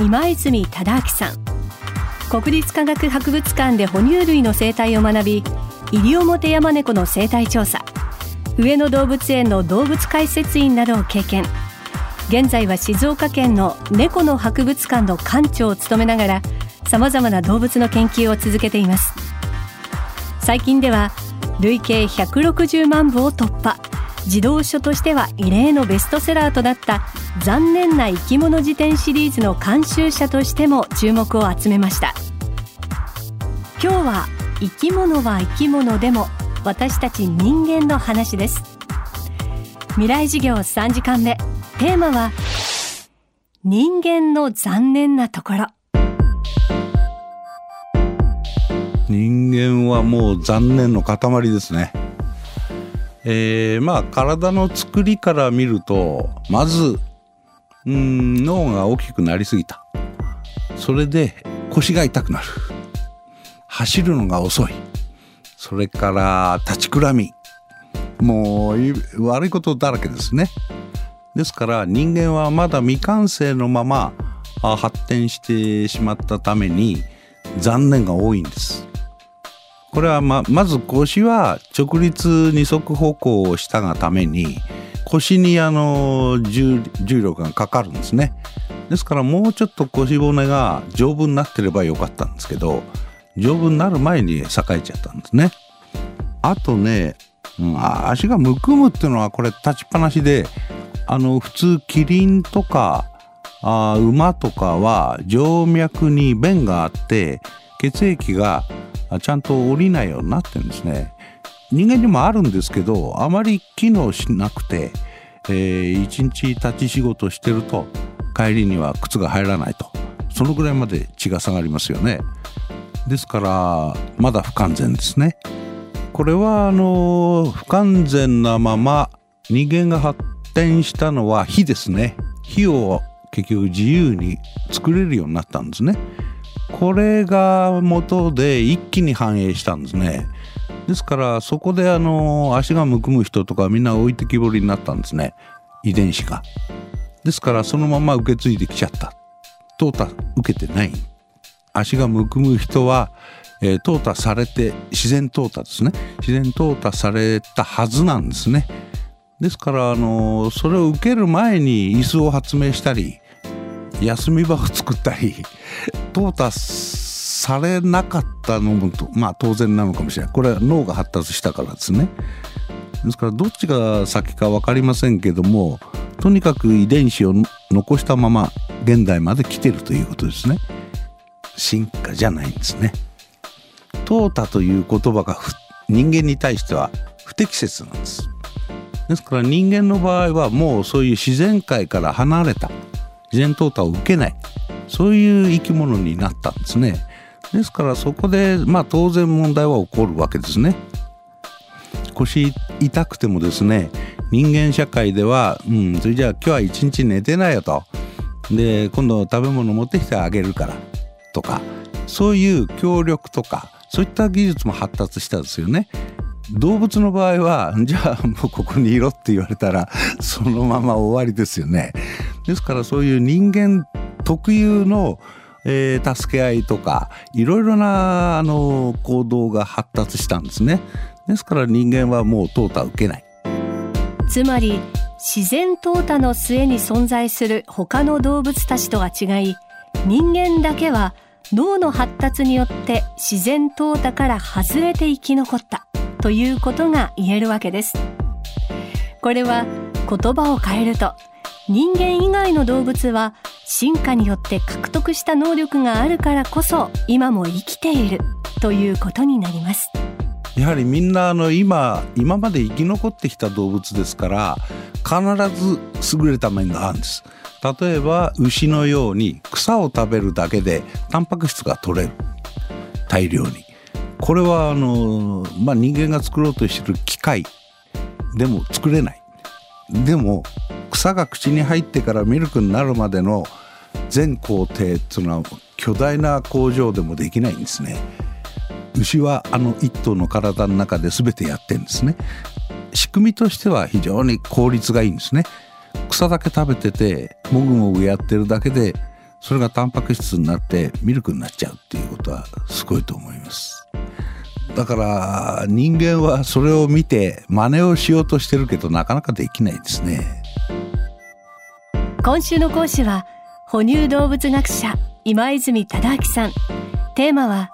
今泉忠明さん。国立科学博物館で哺乳類の生態を学び、西表山猫の生態調査、上野動物園の動物解説員などを経験。現在は静岡県の猫の博物館の館長を務めながら、様々な動物の研究を続けています。最近では累計160万部を突破児童書としては異例のベストセラーとなった「残念な生き物辞典」シリーズの監修者としても注目を集めました。今日は「生き物は生き物でも私たち人間の話」です。未来授業3時間目。テーマは「人間の残念なところ」人間はもう残念の塊ですね。えーまあ体の作りから見るとまずん脳が大きくなりすぎた。それで腰が痛くなる。走るのが遅い。それから立ちくらみ。もう悪いことだらけですね。ですから人間はまだ未完成のまま発展してしまったために残念が多いんです。これはままず腰は直立二足歩行をしたがために腰にあの重力がかかるんですね。ですからもうちょっと腰骨が丈夫になってればよかったんですけど丈夫になる前に栄えちゃったんですね。あとね、うん、足がむくむっていうのはこれ立ちっぱなしであの普通キリンとかあ馬とかは静脈に弁があって血液がちゃんと降りないようになってるんですね。人間にもあるんですけどあまり機能しなくて、えー、一日立ち仕事してると帰りには靴が入らないと。そのぐらいまで血が下がりますよね。ですからまだ不完全ですね。これはあの不完全なまま人間が発展したのは火ですね。火を結局自由に作れるようになったんですね。これが元で一気に反映したんですね。ですからそこであの足がむくむ人とかみんな置いてきぼりになったんですね。遺伝子が。ですからそのまま受け継いできちゃった。淘汰受けてない。足がむくむ人は、えー、淘汰されて自然淘汰ですね。自然淘汰されたはずなんですね。ですからあのそれを受ける前に椅子を発明したり休み場を作ったり淘汰されなかったのもまあ当然なのかもしれない。これは脳が発達したからですね。ですからどっちが先か分かりませんけどもとにかく遺伝子を残したまま現代まで来てるということですね。進化じゃないんですね。淘汰という言葉が人間に対しては不適切なんです。ですから人間の場合はもうそういう自然界から離れた自然淘汰を受けない。そういう生き物になったんですね。ですからそこでまあ当然問題は起こるわけですね。腰痛くてもですね人間社会ではうんそれじゃあ今日は一日寝てないよと。で今度食べ物持ってきてあげるからとかそういう協力とかそういった技術も発達したんですよね。動物の場合はじゃあもうここにいろって言われたらそのまま終わりですよね。ですからそういう人間特有の、えー、助け合いとかいろいろなあの行動が発達したんですね。ですから人間はもう淘汰受けない。つまり自然淘汰の末に存在する他の動物たちとは違い人間だけは脳の発達によって自然淘汰から外れて生き残ったということが言えるわけです。これは言葉を変えると人間以外の動物は進化によって獲得した能力があるからこそ今も生きているということになります。やはりみんなあの今今まで生き残ってきた動物ですから必ず優れた面があるんです。例えば牛のように草を食べるだけでタンパク質が取れる。大量に。これはあの、まあ、人間が作ろうとしてる機械でも作れない。でも草が口に入ってからミルクになるまでの全工程っていうのは巨大な工場でもできないんですね。牛はあの一頭の体の中で全てやってんですね。仕組みとしては非常に効率がいいんですね。草だけ食べててもぐもぐやってるだけでそれがタンパク質になってミルクになっちゃうっていうことはすごいと思います。だから人間はそれを見て真似をしようとしてるけどなかなかできないですね。今週の講師は哺乳動物学者今泉忠明さん。テーマは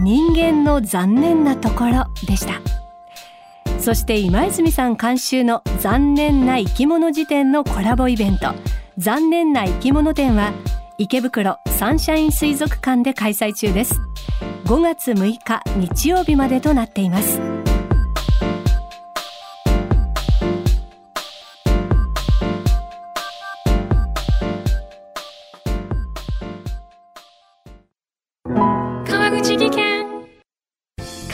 人間の残念なところでした。そして今泉さん監修の残念な生き物辞典のコラボイベント。残念な生き物展は池袋サンシャイン水族館で開催中です。5月6日日曜日までとなっています。